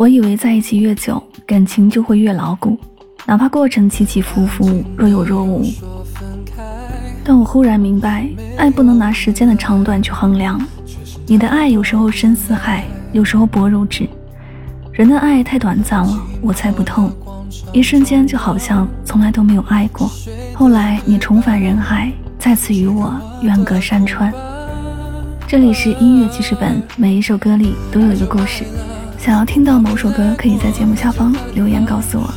我以为在一起越久，感情就会越牢固，哪怕过程起起伏伏，若有若无。但我忽然明白，爱不能拿时间的长短去衡量。你的爱有时候深似海，有时候薄如纸。人的爱太短暂了，我猜不透。一瞬间就好像从来都没有爱过。后来你重返人海，再次与我远隔山川。这里是音乐记事本，每一首歌里都有一个故事。想要听到某首歌，可以在节目下方留言告诉我。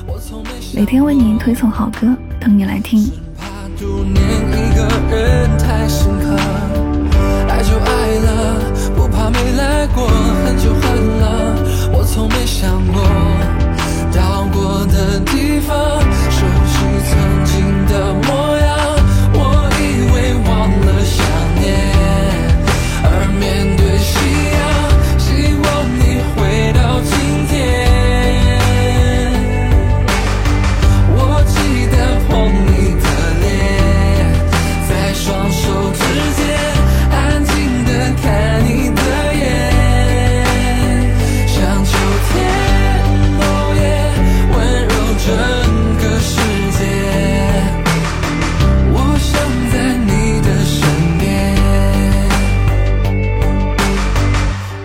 每天为您推送好歌，等你来听。爱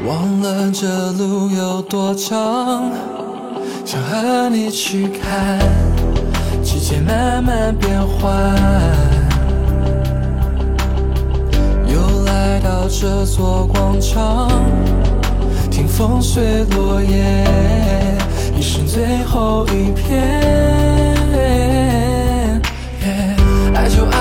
忘了这路有多长？想和你去看季节慢慢变换。又来到这座广场，听风吹落叶，一生最后一片。爱就爱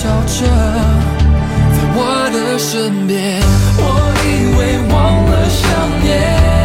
笑着在我的身边，我以为忘了想念。